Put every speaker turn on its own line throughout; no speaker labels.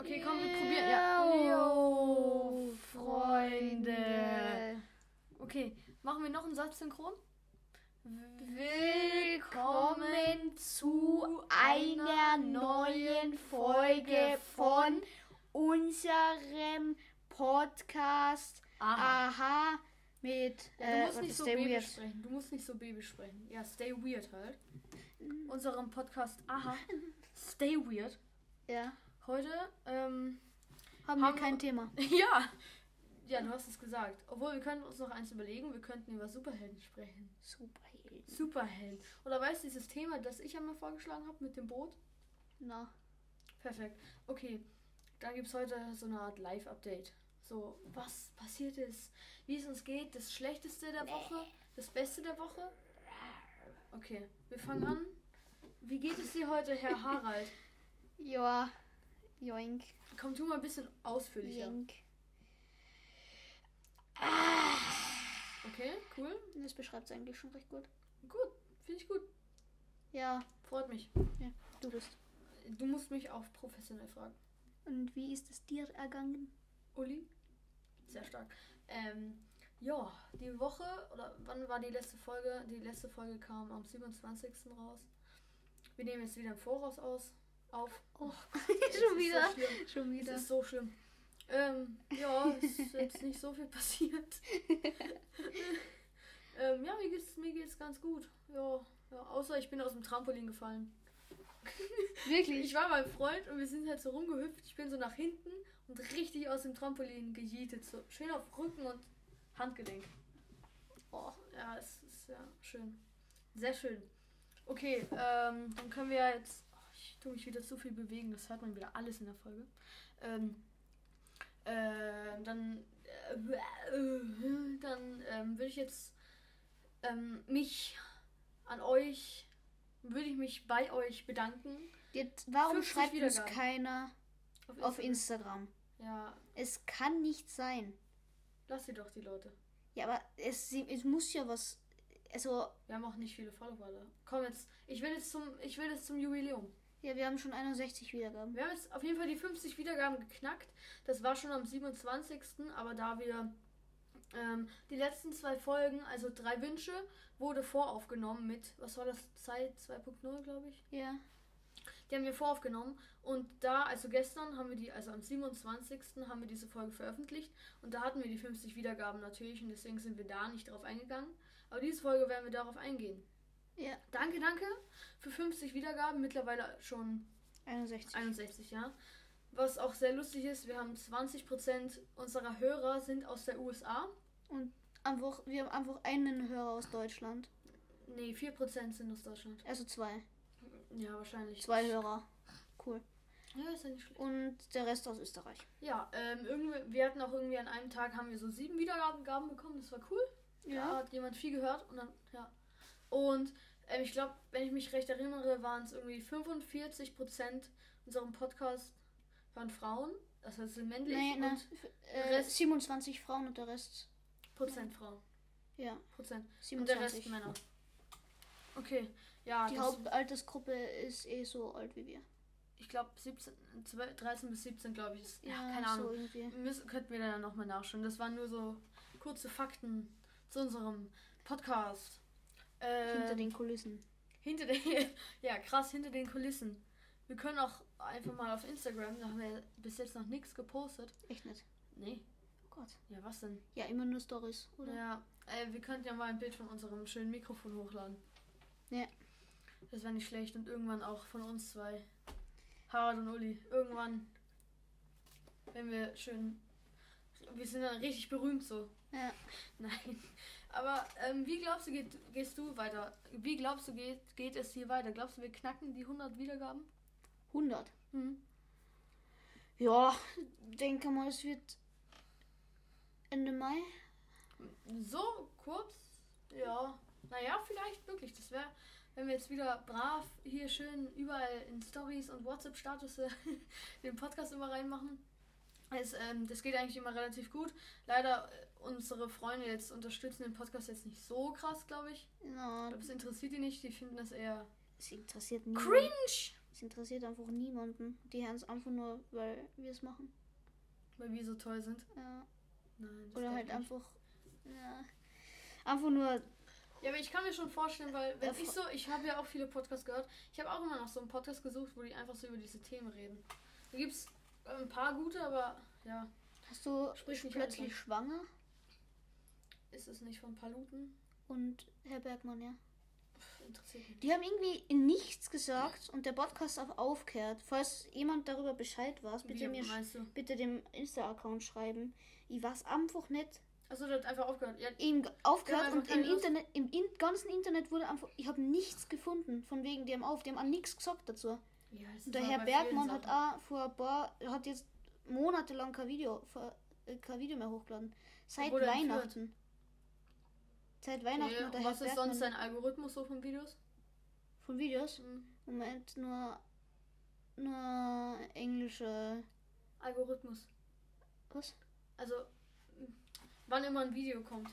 Okay, komm, wir probieren. Ja. Yo, Freunde. Okay, machen wir noch einen Satz synchron?
Willkommen zu einer neuen Folge von unserem Podcast
Aha.
Aha mit
Ja,
äh,
du musst nicht so
Stay
baby
Weird.
sprechen. Du musst nicht so baby sprechen. Ja, stay weird halt. Unserem Podcast, aha, stay weird.
Ja.
Heute, ähm,
Haben,
Haben
wir kein Thema.
ja. Ja, du hast es gesagt. Obwohl, wir können uns noch eins überlegen. Wir könnten über Superhelden sprechen.
Superhelden.
Superhelden. Oder weißt du, dieses Thema, das ich einmal vorgeschlagen habe mit dem Boot?
Na.
Perfekt. Okay, dann gibt es heute so eine Art Live-Update. So, was passiert ist, wie es uns geht, das Schlechteste der Woche, das Beste der Woche. Okay, wir fangen an. Wie geht es dir heute, Herr Harald?
Ja. Joink.
Komm, tu mal ein bisschen ausführlicher.
Joink.
Okay, cool.
Das beschreibt es eigentlich schon recht gut.
Gut, finde ich gut.
Ja.
Freut mich.
Ja. Du bist.
Du musst mich auch professionell fragen.
Und wie ist es dir ergangen?
Uli? Sehr stark. Ähm, ja, die Woche, oder wann war die letzte Folge? Die letzte Folge kam am 27. raus. Wir nehmen jetzt wieder im Voraus aus, auf.
Oh, schon wieder.
So schlimm.
Schon wieder.
ist so schlimm. Ähm, ja, es ist jetzt nicht so viel passiert. ähm, ja, mir geht's, mir geht's ganz gut. Ja, ja, außer ich bin aus dem Trampolin gefallen.
Wirklich?
Ich war beim Freund und wir sind halt so rumgehüpft. Ich bin so nach hinten und richtig aus dem Trampolin gejietet. So schön auf Rücken und Handgelenk. Oh, ja, es ist ja schön. Sehr schön. Okay, ähm, dann können wir jetzt. Tue mich wieder zu viel bewegen, das hört man wieder alles in der Folge. Ähm, äh, dann äh, dann ähm, würde ich jetzt ähm, mich an euch, würde ich mich bei euch bedanken.
Jetzt, warum
50
schreibt uns keiner auf Instagram?
Ja,
Es kann nicht sein.
lass sie doch die Leute.
Ja, aber es, es muss ja was. Also,
Wir haben auch nicht viele Follower da. Komm jetzt, ich will jetzt zum, ich will jetzt zum Jubiläum.
Ja, wir haben schon 61 Wiedergaben.
Wir haben jetzt auf jeden Fall die 50 Wiedergaben geknackt. Das war schon am 27. Aber da wir ähm, die letzten zwei Folgen, also drei Wünsche, wurde voraufgenommen mit, was war das, Zeit 2.0, glaube ich.
Ja.
Die haben wir voraufgenommen und da, also gestern haben wir die, also am 27. haben wir diese Folge veröffentlicht und da hatten wir die 50 Wiedergaben natürlich und deswegen sind wir da nicht drauf eingegangen. Aber diese Folge werden wir darauf eingehen.
Ja.
Danke, danke für 50 Wiedergaben, mittlerweile schon
61.
61, ja. Was auch sehr lustig ist, wir haben 20% unserer Hörer sind aus der USA.
Und einfach, wir haben einfach einen Hörer aus Deutschland.
Nee, 4% sind aus Deutschland.
Also zwei.
Ja, wahrscheinlich.
Zwei Hörer. Cool.
Ja, ist ja nicht schlecht.
Und der Rest aus Österreich.
Ja, ähm, irgendwie, wir hatten auch irgendwie an einem Tag haben wir so sieben Wiedergaben bekommen, das war cool. Da hat jemand viel gehört und dann, ja. Und ähm, ich glaube, wenn ich mich recht erinnere, waren es irgendwie 45% unserem Podcast waren Frauen. Das heißt, sind männlich
Nee, ne.
und
Äh,
Rest-
27 Frauen und der Rest.
Prozent Frauen.
Ja.
Prozent. Und der Rest
27.
Männer. Okay, ja,
Die Hauptaltersgruppe ist eh so alt wie wir.
ich glaube 17, 12, 13 bis 17, glaube ich. Ist, ja,
Ja,
keine
so
Ahnung.
irgendwie.
Müssen, könnten wir dann nochmal nachschauen. Das waren nur so kurze Fakten zu unserem Podcast. Ähm,
Hinter den Kulissen.
Hinter den, ja krass, hinter den Kulissen. Wir können auch einfach mal auf Instagram, da haben wir bis jetzt noch nichts gepostet.
Echt nicht.
Nee,
Oh Gott.
ja was denn?
Ja, immer nur Stories, oder?
Ja, äh, wir könnten ja mal ein Bild von unserem schönen Mikrofon hochladen.
Ja.
Das wäre nicht schlecht und irgendwann auch von uns zwei. Harald und Uli. Irgendwann, wenn wir schön. Wir sind dann richtig berühmt so.
Ja.
Nein. Aber ähm, wie glaubst du, geht, gehst du weiter? Wie glaubst du, geht, geht es hier weiter? Glaubst du, wir knacken die 100 Wiedergaben?
100.
Hm.
Ja, denke mal, es wird Ende Mai.
So kurz? Ja. Naja, vielleicht wirklich. Das wäre, wenn wir jetzt wieder brav hier schön überall in Stories und WhatsApp-Status den Podcast immer reinmachen. Es, ähm, das geht eigentlich immer relativ gut. Leider, äh, unsere Freunde jetzt unterstützen den Podcast jetzt nicht so krass, glaube ich.
Ja,
Ich glaube, es interessiert die nicht. Die finden das eher
es interessiert mich.
cringe.
Es interessiert einfach niemanden. Die hören es einfach nur, weil wir es machen.
Weil wir so toll sind.
Ja.
Nein, das
Oder halt
ich nicht.
einfach. Ja. Einfach nur.
Ja, aber ich kann mir schon vorstellen, weil wenn ich so, ich habe ja auch viele Podcasts gehört. Ich habe auch immer noch so einen Podcast gesucht, wo die einfach so über diese Themen reden. Da gibt es ein paar gute, aber ja,
Hast du plötzlich
an.
schwanger?
Ist es nicht von Paluten?
Und Herr Bergmann, ja.
Interessiert mich.
Die haben irgendwie nichts gesagt und der Podcast auch aufgehört. Falls jemand darüber Bescheid weiß, bitte
Wie
mir
meinst du?
bitte dem Insta-Account schreiben. Ich weiß einfach nicht.
Achso, der hat einfach aufgehört. Ja,
Ihm aufgehört
einfach
und im
keine Lust.
Internet, im in ganzen Internet wurde einfach, ich habe nichts gefunden von wegen dem auf, die haben auch nichts gesagt dazu.
ja das
Und der Herr
bei vielen
Bergmann hat
Sachen.
auch vor ein paar, hat jetzt monatelang kein Video, ver- äh, kein Video mehr hochgeladen. Seit
Obwohl er entführt.
Weihnachten. Seit Weihnachten
Okay,
hat der
und
Herr
was ist
Bergmann
sonst sein Algorithmus so von Videos?
von Videos.
Hm.
Moment, nur, nur englische,
Algorithmus.
was?
Also, wann immer ein Video kommt.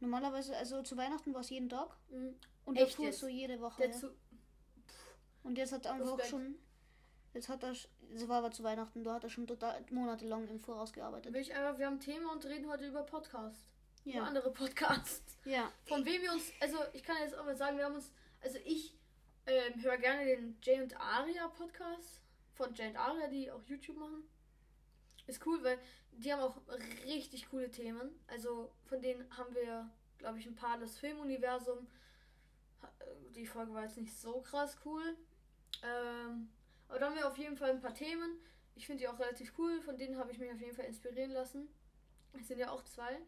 Normalerweise, also zu Weihnachten war es jeden Tag.
Hm.
Und
Echt
davor
jetzt?
so jede Woche. Ja. Und jetzt hat er einfach
Respekt.
schon, jetzt hat er, das war aber zu Weihnachten, da hat er schon total monatelang im Voraus gearbeitet.
will ich einfach, wir haben ein Thema und reden heute über Podcast. Über
Ja.
andere Podcasts.
Ja.
Von wem wir uns, also ich kann jetzt auch mal sagen, wir haben uns, also ich ähm, höre gerne den Jay und Aria Podcast von Jay und Aria, die auch YouTube machen. Ist cool, weil die haben auch richtig coole Themen. Also von denen haben wir, glaube ich, ein paar das Filmuniversum. Äh, Die Folge war jetzt nicht so krass cool. Ähm, aber da haben wir auf jeden Fall ein paar Themen. Ich finde die auch relativ cool. Von denen habe ich mich auf jeden Fall inspirieren lassen. Es sind ja auch zwei.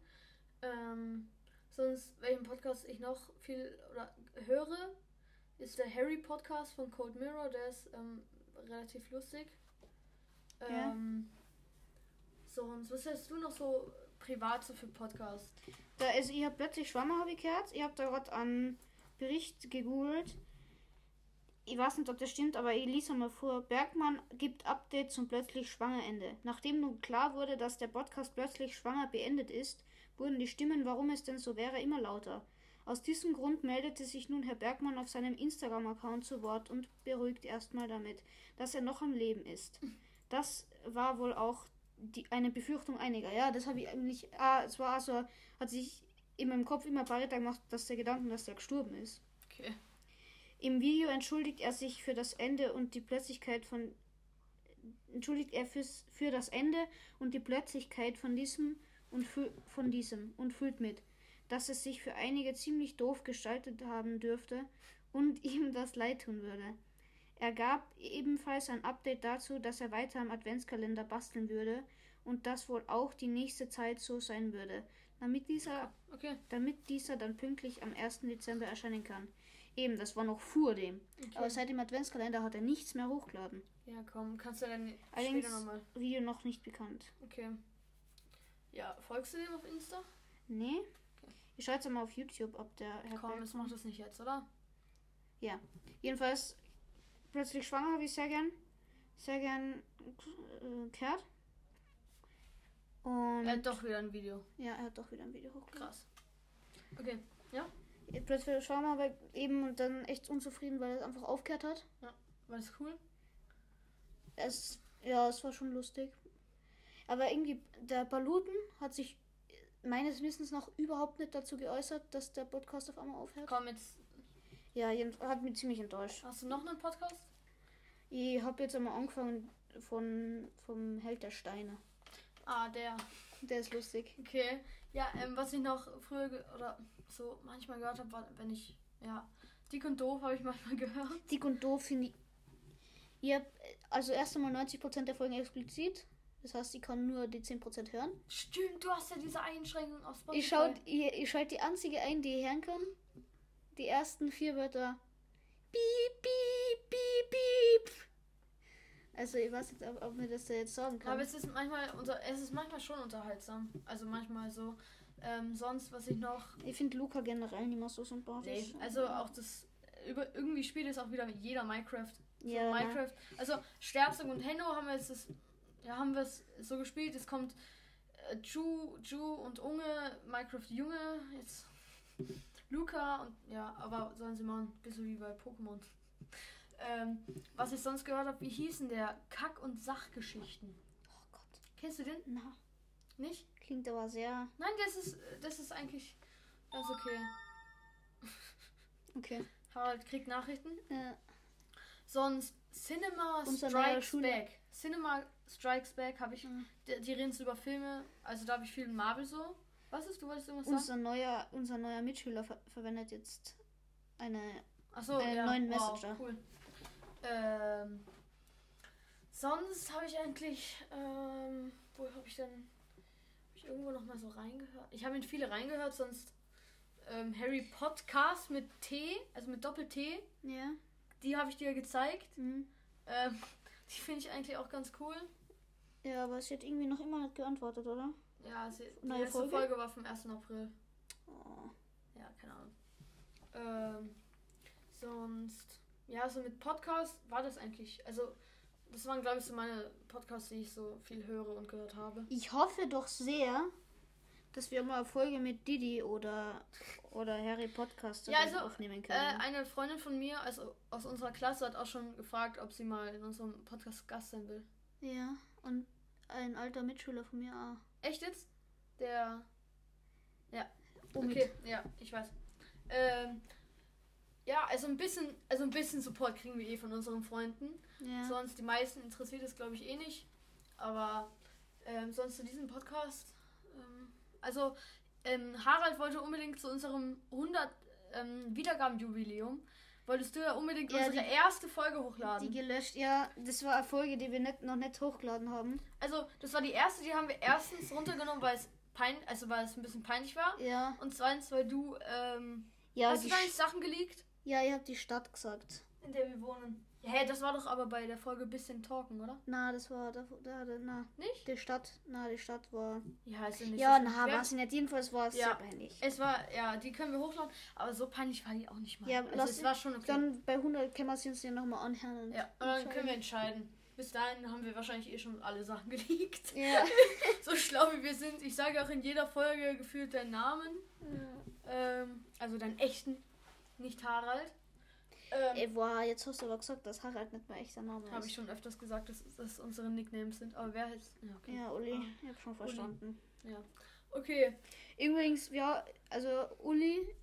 Ähm, sonst, welchen Podcast ich noch viel oder höre, ist der Harry Podcast von Cold Mirror. Der ist ähm, relativ lustig.
Ja.
Ähm, sonst, was hast du noch so privat so für Podcasts?
Da ist, ich habe plötzlich schwanger, habe ich gehört. Ich habe da gerade einen Bericht gegoogelt. Ich weiß nicht, ob das stimmt, aber ich lese mal vor. Bergmann gibt Update zum plötzlich schwanger Ende. Nachdem nun klar wurde, dass der Podcast plötzlich schwanger beendet ist, wurden die Stimmen, warum es denn so wäre, immer lauter. Aus diesem Grund meldete sich nun Herr Bergmann auf seinem Instagram-Account zu Wort und beruhigt erstmal damit, dass er noch am Leben ist. Das war wohl auch die, eine Befürchtung einiger. Ja, das habe ich eigentlich. Ah, es war also, hat sich in meinem Kopf immer breiter gemacht, dass der Gedanken, dass der gestorben ist.
Okay.
Im Video entschuldigt er sich für das Ende und die Plötzlichkeit von entschuldigt er fürs, für das Ende und die Plötzlichkeit von diesem und von diesem und fühlt mit, dass es sich für einige ziemlich doof gestaltet haben dürfte und ihm das leid tun würde. Er gab ebenfalls ein Update dazu, dass er weiter am Adventskalender basteln würde und das wohl auch die nächste Zeit so sein würde, damit dieser
Okay.
damit dieser dann pünktlich am 1. Dezember erscheinen kann. Eben, das war noch vor dem.
okay.
Aber seit dem Adventskalender hat er nichts mehr hochgeladen.
ja, komm, kannst du dann
Allerdings-
später nochmal.
Video noch nicht bekannt.
Okay. Ja, folgst du dem auf Insta?
Nee? Ich schaue jetzt mal auf YouTube, ob der Herr
Komm, jetzt mach das nicht jetzt, oder?
Jedenfalls, plötzlich schwanger habe ich sehr gern. Sehr gern äh, gehört. Und
Er hat doch wieder ein Video.
ja, er hat doch wieder ein Video hochgeladen.
Krass. Okay.
Plötzlich schwanger, aber eben und dann echt unzufrieden, weil er einfach aufgehört hat.
War das cool?
Es, ja, es war schon lustig. Aber irgendwie, der Paluten hat sich meines Wissens noch überhaupt nicht dazu geäußert, dass der Podcast auf einmal aufhört.
Komm, jetzt
Ja, hat mich ziemlich enttäuscht.
hast du noch einen Podcast?
Ich habe jetzt einmal angefangen von vom Held der Steine.
Ah, der.
Der ist lustig.
Okay. Ja, ähm, was ich noch früher oder so manchmal gehört habe, war, wenn ich. Ja. Dick und doof habe ich manchmal gehört.
Dick und doof finde ich. Ich hab, also erst einmal 90% der Folgen explizit. Das heißt, ich kann nur die 10% hören.
Stimmt, du hast ja diese Einschränkung auf Spotify.
Ich schaue ich, ich schalt die einzige ein, die ich hören kann. Die ersten vier Wörter. Piep, piep, piep, piep. Also ich weiß jetzt, ob, ob mir das da jetzt sagen kann.
Aber es ist manchmal unter, es ist manchmal schon unterhaltsam. Also manchmal so. Ähm, sonst, was ich noch.
ich finde Luca generell nicht mehr so sympathisch.
Nee, also auch das. Über, irgendwie spielt es auch wieder jeder Minecraft. So
Ja, ne?
Minecraft. Also Sterbsung und Henno haben wir jetzt das. Ja, haben wir es so gespielt. Es kommt äh, Ju, Ju und Unge, Minecraft Junge, jetzt Luca und ja, aber sollen sie machen, ein bisschen wie bei Pokémon. ähm, was ich sonst gehört habe, wie hießen der? Kack- und Sachgeschichten.
Oh Gott.
Kennst du den?
Na,
Nicht?
klingt aber sehr.
Nein, das ist, das ist eigentlich ganz okay.
Okay.
Harald kriegt Nachrichten.
Äh,
Sonst Cinema
Unser
Strikes Back. Cinema Strikes Back habe ich.
Mhm.
Die, die reden so über Filme. Also da habe ich viel Marvel so. Was ist? Du wolltest irgendwas sagen?
unser neuer, unser neuer Mitschüler ver verwendet jetzt eine.
Achso,
äh,
ja.
neuen
wow,
Messenger.
cool. Ähm, sonst habe ich eigentlich. Ähm, wo habe ich denn. Hab ich irgendwo noch mal so reingehört? Ich habe in viele reingehört, sonst. Ähm, Harry Podcast mit T, also mit Doppel-T.
Ja.
Die habe ich dir gezeigt.
Mhm.
Ähm, die finde ich eigentlich auch ganz cool.
Ja, aber sie hat irgendwie noch immer nicht geantwortet, oder?
Ja, sie, die
Neue
letzte
Folge?
Folge? war vom 1. April.
Oh.
Ja, keine Ahnung. Ähm, sonst, ja, so mit Podcast war das eigentlich. Also, das waren, glaube ich, so meine Podcasts, die ich so viel höre und gehört habe.
Ich hoffe doch sehr, dass wir mal eine Folge mit Didi oder, oder Harry Podcast
Ja, also,
aufnehmen
Äh,
können.
eine Freundin von mir, also aus unserer Klasse, hat auch schon gefragt, ob sie mal in unserem Podcast Gast sein will.
ja, und ein alter Mitschüler von mir auch.
Echt jetzt? Der. Ja. Okay, ja, ich weiß. Ähm, ja, also ein bisschen, also ein bisschen Support kriegen wir eh von unseren Freunden.
Ja.
Sonst die meisten interessiert es, glaube ich, eh nicht. Aber ähm, sonst zu diesem Podcast. Ähm, also, ähm, Harald wollte unbedingt zu unserem 100 ähm, Wiedergabenjubiläum. Wolltest du ja unbedingt
Ja,
unsere
die-
erste Folge hochladen.
Die gelöscht, ja, das war eine Folge, die wir nicht, noch nicht hochgeladen haben.
also, das war die erste, die haben wir erstens runtergenommen, weil es pein also weil es ein bisschen peinlich war.
Ja.
Und zweitens, weil du, ähm,
Ja,
hast du da nicht Sachen geleakt?
ja ihr habt die Stadt gesagt.
In der wir wohnen. Ja, hä, das war doch aber bei der Folge bisschen talken, oder?
Na, das war, da, da, da na,
Nicht?
die Stadt, na, die Stadt war.
Ja, ist ja nicht
Ja,
so
na, war sie nicht. Jedenfalls war es
Ja.
sehr peinlich.
Es war, ja, die können wir hochladen, aber so peinlich war die auch nicht mal.
Ja,
also
lass-
es war schon okay.
Dann bei 100 können wir sie uns ja nochmal anhören.
Ja, und dann können wir entscheiden. Bis dahin haben wir wahrscheinlich eh schon alle Sachen geleakt.
Ja.
So schlau wie wir sind. Ich sage auch in jeder Folge gefühlt deinen Namen. Ähm, also deinen echten, nicht Harald. Ähm,
Ey, boah, jetzt hast du aber gesagt, dass Harald nicht mehr echter Name
Habe
ist.
ich schon öfters gesagt, dass das unsere Nicknames sind. Aber wer heißt. Ja, okay.
Ja, Uli,
Ah,
ich hab schon verstanden.
ja. Okay.
Übrigens, ja, also Uli,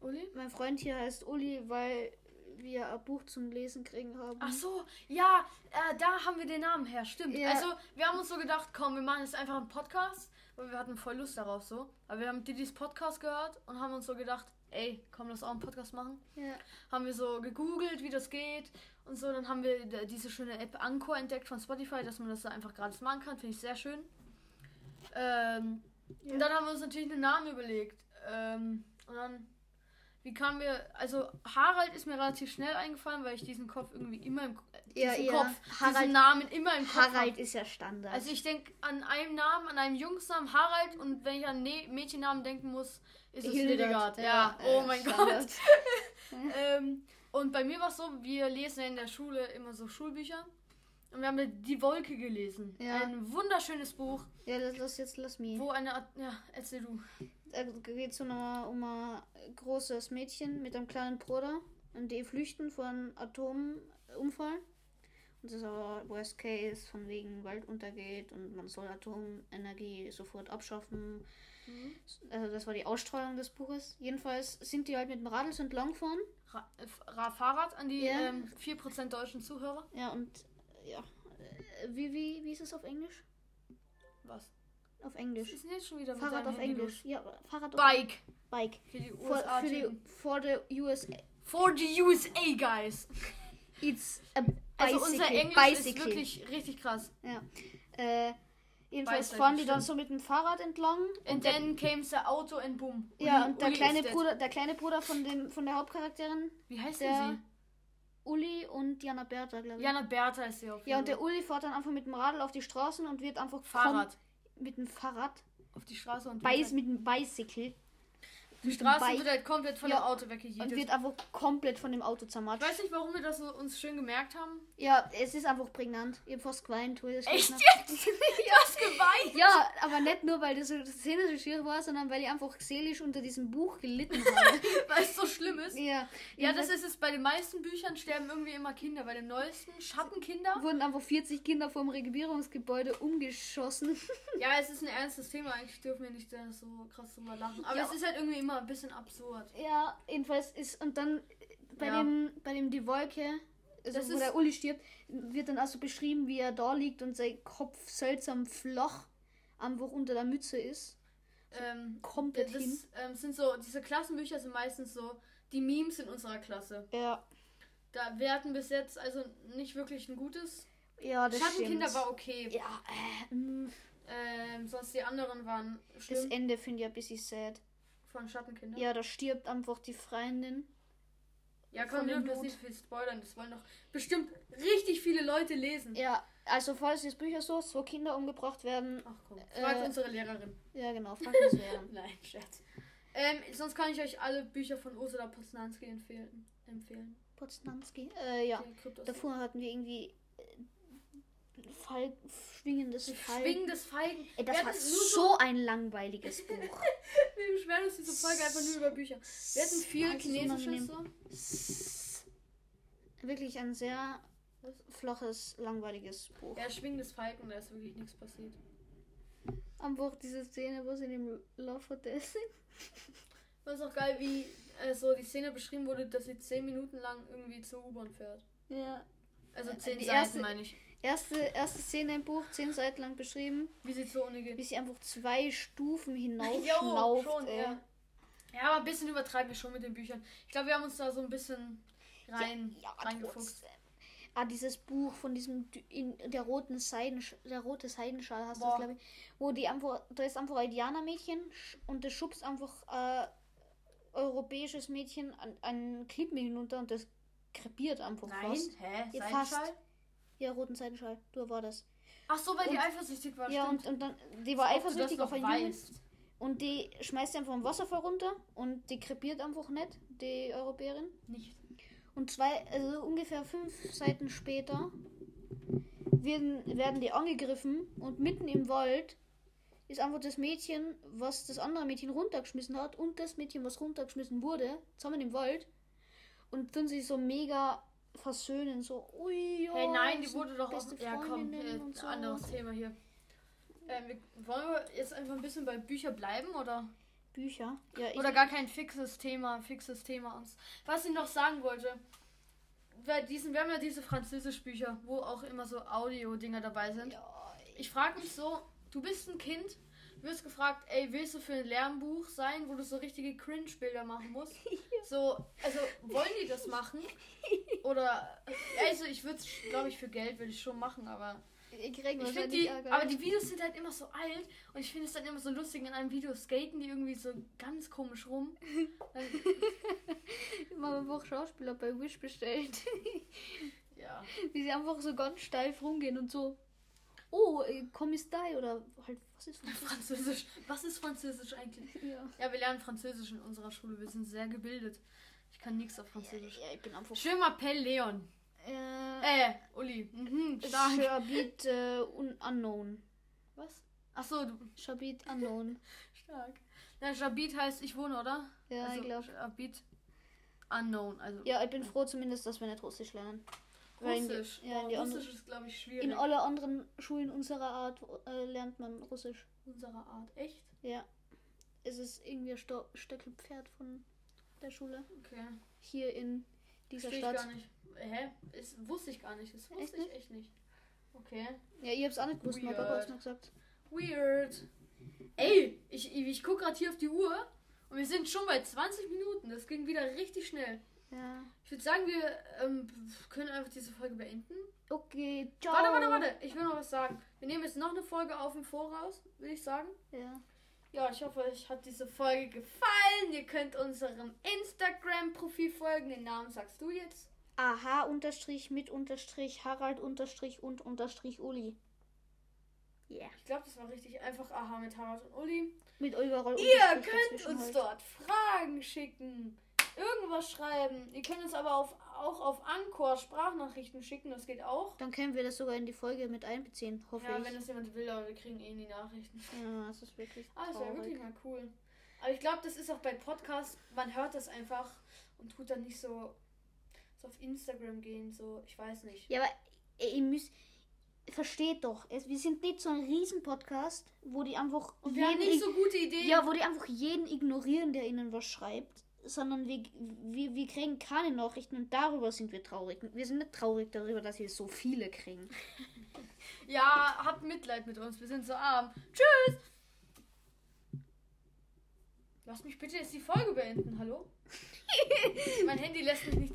Uli?
mein Freund hier heißt Uli, weil wir ein Buch zum Lesen kriegen haben.
Ach so, ja, äh, da haben wir den Namen her, stimmt.
Ja.
Also, wir haben uns so gedacht, komm, wir machen jetzt einfach einen Podcast, weil wir hatten voll Lust darauf so. Aber wir haben Didis Podcast gehört und haben uns so gedacht, ey, komm, lass auch einen Podcast machen.
Ja.
Haben wir so gegoogelt, wie das geht und so. Dann haben wir diese schöne App Anchor entdeckt von Spotify, dass man das da einfach gratis machen kann. Finde ich sehr schön. Ähm,
Ja.
Und dann haben wir uns natürlich einen Namen überlegt. Ähm, und dann, wie kamen wir, also Harald ist mir relativ schnell eingefallen, weil ich diesen Kopf irgendwie immer im äh,
Ja,
diesen
ja.
Kopf,
Harald-
diesen Namen immer im Kopf
Harald
hab.
ist ja Standard.
Also ich denke an einen Namen, an einem Jungsnamen Harald und wenn ich an ne Mädchennamen denken muss, ist es Hildegard. Ja, oh mein
Standard.
Gott. Ähm, und bei mir war es so, wir lesen ja in der Schule immer so Schulbücher. Und wir haben Die Wolke gelesen.
Ja.
Ein wunderschönes Buch,
Ja, das, das jetzt lass mich.
wo eine Art, ja, erzähl du.
Da geht es um, ein- um ein großes Mädchen mit einem kleinen Bruder und die flüchten vor einem Atomunfall. Und das ist aber Worst Case, von wegen Welt untergeht und man soll Atomenergie sofort abschaffen. Also das war die Ausstrahlung des Buches. Jedenfalls sind die halt mit dem Radl entlang gefahren.
Ra äh, Ra Fahrrad an die
Ja.
ähm, 4% deutschen Zuhörer.
Ja, und äh, ja. Äh, Wie, wie, wie ist es auf Englisch?
Was?
Auf
Was
Englisch.
ist denn jetzt schon wieder
Fahrrad auf
Handy
Englisch. Ja, Fahrrad
los?
auf
Bike.
Bike. For, für die, for the USA.
For the USA, guys.
It's a
Also
bicycle.
unser Englisch
bicycle.
ist wirklich richtig krass.
Ja. Äh, jedenfalls
Beidseitig,
fahren die dann
stimmt.
so mit dem Fahrrad entlang.
And then came the Auto and boom.
ja,
Uli-
und der
Uli
kleine. Bruder, der kleine Bruder von dem von der Hauptcharakterin,
Wie heißt
der-
denn
Uli und Jana Bertha, glaube
sie?
ich.
Jana Bertha ist sie auf
ja, und der Uli fährt dann einfach mit dem Radl auf die Straßen und wird einfach
Fahrrad
mit dem Fahrrad,
auf die Straße und
Beiß, mit dem Bicycle
die Straße
Bike
wird halt komplett von
Ja,
dem Auto
und
weggejietet.
wird einfach komplett von dem Auto
Ich
zermatscht.
weiß nicht, warum wir das so uns schön gemerkt haben.
Ja, es ist einfach prägnant. Ich hab fast geweint. ich
Echt jetzt? du hast geweint?
Ja, aber nicht nur, weil das so- die Szene so schier war, sondern weil ich einfach seelisch unter diesem Buch gelitten habe.
Weil es so schlimm ist.
ja,
Ja, das ist es. Bei den meisten Büchern sterben irgendwie immer Kinder. Bei den neuesten Schattenkinder.
wurden einfach 40 Kinder vom Regierungsgebäude umgeschossen.
Ja, es ist ein ernstes Thema. Eigentlich dürfen wir nicht so krass drüber lachen. Aber
Ja.
es ist halt irgendwie immer ein bisschen absurd.
Ja, jedenfalls ist und dann bei
Ja.
dem bei dem die Wolke, also
Das
wo
ist-
der Uli stirbt, wird dann auch so beschrieben, wie er da liegt und sein Kopf seltsam flach einfach unter der Mütze ist.
Ähm,
Komplett hin.
das ähm, sind so, diese Klassenbücher sind meistens so die Memes in unserer Klasse.
Ja,
Da wir hatten bis jetzt also nicht wirklich ein gutes.
ja, das
Schattenkinder
stimmt.
war okay.
ja, äh, mh,
Ähm, sonst die anderen waren
das
schlimm
Ende finde ich ein bisschen sad.
Von Schattenkinder.
Ja, da stirbt einfach die Freundin.
ja komm, wir
Blut.
nicht viel spoilern. Das wollen doch bestimmt richtig viele Leute lesen.
Ja, also falls das Bücher so, wo Kinder umgebracht werden,
Ach komm, fragt
Äh,
unsere Lehrerin.
ja genau, fragt uns wer.
Nein, Scherz. Ähm, sonst kann ich euch alle Bücher von Ursula Posnanski empfehlen. empfehlen.
Poznanski. Äh, ja. Davor hatten wir irgendwie Fall, schwingendes Fall.
Schwingendes Feigen.
Ey, das war
nur
so ein langweiliges Buch.
Wir beschweren uns diese Folge einfach nur über Bücher. Wir hatten viel
ist
Chinesisches so.
Wirklich ein sehr flaches, langweiliges Buch.
Ja, Schwingendes Falken, da ist wirklich nichts passiert.
Einfach diese Szene, wo sie in dem Love Hotel sind.
Das ist auch geil, wie äh, so die Szene beschrieben wurde, dass sie zehn Minuten lang irgendwie zur U-Bahn fährt.
Ja.
Also
Äh,
zehn
die
Seiten,
erste-
meine ich.
Erste, erste Szene im Buch, zehn Seiten lang beschrieben,
Wie sie zur Uni geht.
wie sie einfach zwei Stufen
Jo,
hinaufschnauft.
schon,
ey.
ja. Ja, aber ein bisschen übertreiben wir schon mit den Büchern. Ich glaube, wir haben uns da so ein bisschen rein,
ja,
reingefuchst.
trotzdem. Ah, dieses Buch von diesem in der roten Seiden, der rote Seidenschal hast du glaube ich. Wo die einfach, da ist einfach ein Indianermädchen und das schubst einfach äh, europäisches Mädchen an einen Klippen hinunter und das krepiert einfach
Nein,
fast.
hä?
Ja,
Seidenschal?
fast. Ja, roten Seidenschal, du war das.
Ach so, weil die
Und-
eifersüchtig war,
ja,
stimmt.
und, und dann, die war
Ob
eifersüchtig auf einen Jungen und die schmeißt einfach im Wasserfall runter und die krepiert einfach nicht, die Europäerin.
Nicht.
Und zwei, also ungefähr fünf Seiten später werden, werden die angegriffen und mitten im Wald ist einfach das Mädchen, was das andere Mädchen runtergeschmissen hat und das Mädchen, was runtergeschmissen wurde, zusammen im Wald und tun sich so mega versöhnen, so ui, ja,
Hey, nein, die wurde doch auch.
beste
Ja, komm, äh,
so.
anderes Thema hier. Ähm, wollen wir jetzt einfach ein bisschen bei Bücher bleiben oder?
Bücher. Ja,
Oder gar kein fixes Thema, fixes Thema uns. Was ich noch sagen wollte, bei diesen, wir haben ja diese Französisch-Bücher, wo auch immer so Audio-Dinger dabei sind.
ja,
Ich frage mich so, du bist ein Kind, wirst gefragt, ey, willst du für ein Lernbuch sein, wo du so richtige Cringe-Bilder machen musst? So, also wollen die das machen? Oder, also ich würde es, glaube ich, für Geld würde ich schon machen, aber
ich
ich finde die, aber die Videos sind halt immer so alt und ich finde es dann immer so lustig, in einem Video skaten die irgendwie so ganz komisch rum.
Ich habe einfach Schauspieler bei Wish bestellt.
ja.
Wie sie einfach so ganz steif rumgehen und so. Oh, äh, Kommissar oder halt, was ist das?
Französisch. Was ist Französisch eigentlich?
Ja.
Ja, wir lernen Französisch in unserer Schule. Wir sind sehr gebildet. Ich kann nichts auf Französisch.
ja, ich bin einfach.
Je m'appelle Leon.
Äh,
Äh, Uli. Mhm, stark.
Shabit äh, un unknown.
Was? Achso, du.
Shabit unknown.
Stark. Ja, Jabit heißt ich wohne, oder?
Ja,
also,
ich glaube.
Unknown. Also
Ja, ich bin froh zumindest, dass wir nicht Russisch lernen. Weil in
Russisch.
ja, in die
Russisch ist, glaube ich, schwierig.
In alle anderen Schulen unserer Art äh, lernt man Russisch.
unserer Art. Echt?
Ja. Es ist irgendwie ein Sto Stöckelpferd von der Schule.
Okay.
Hier in dieser
Verstehe ich
Stadt.
gar nicht. Hä? Das wusste ich gar nicht. Das wusste
Echt
ich echt nicht. Okay.
Ja, ich hab's auch nicht gewusst, mein Papa
Weird.
hat's noch gesagt.
Weird. Ey, ich, ich guck gerade hier auf die Uhr und wir sind schon bei 20 Minuten. Das ging wieder richtig schnell.
Ja.
Ich würde sagen, wir ähm, können einfach diese Folge beenden.
Okay, ciao.
Warte, warte, warte. Ich will noch was sagen. Wir nehmen jetzt noch eine Folge auf im Voraus, will ich sagen.
Ja.
Ja, ich hoffe, euch hat diese Folge gefallen. Ihr könnt unserem Instagram-Profil folgen. Den Namen sagst du jetzt.
Aha, unterstrich, mit unterstrich, Harald unterstrich und unterstrich Uli. Ja.
Ich glaube, das war richtig einfach. Aha, mit Harald und Uli.
Mit überall
Ihr könnt uns
halt.
dort Fragen schicken. Irgendwas schreiben. Ihr könnt uns aber auf, auch auf Anchor Sprachnachrichten schicken, das geht auch.
Dann können wir das sogar in die Folge mit einbeziehen, hoffe
Ja,
ich.
wenn das jemand will, aber wir kriegen eh nie Nachrichten.
ja, das ist wirklich
Ah, das wäre wirklich mal cool. Aber ich glaube, das ist auch bei Podcasts, man hört das einfach und tut dann nicht so, so auf Instagram gehen, so, ich weiß nicht.
Ja, aber ihr müsst. Versteht doch, es, wir sind nicht so ein Riesen-Podcast, wo die einfach.
Und wir haben nicht so gute Ideen.
Ja, wo die einfach jeden ignorieren, der ihnen was schreibt. Sondern wir, wir, wir kriegen keine Nachrichten und darüber sind wir traurig. Wir sind nicht traurig darüber, dass wir so viele kriegen.
Ja, habt Mitleid mit uns, wir sind so arm. Tschüss! Lass mich bitte jetzt die Folge beenden, hallo? mein Handy lässt mich nicht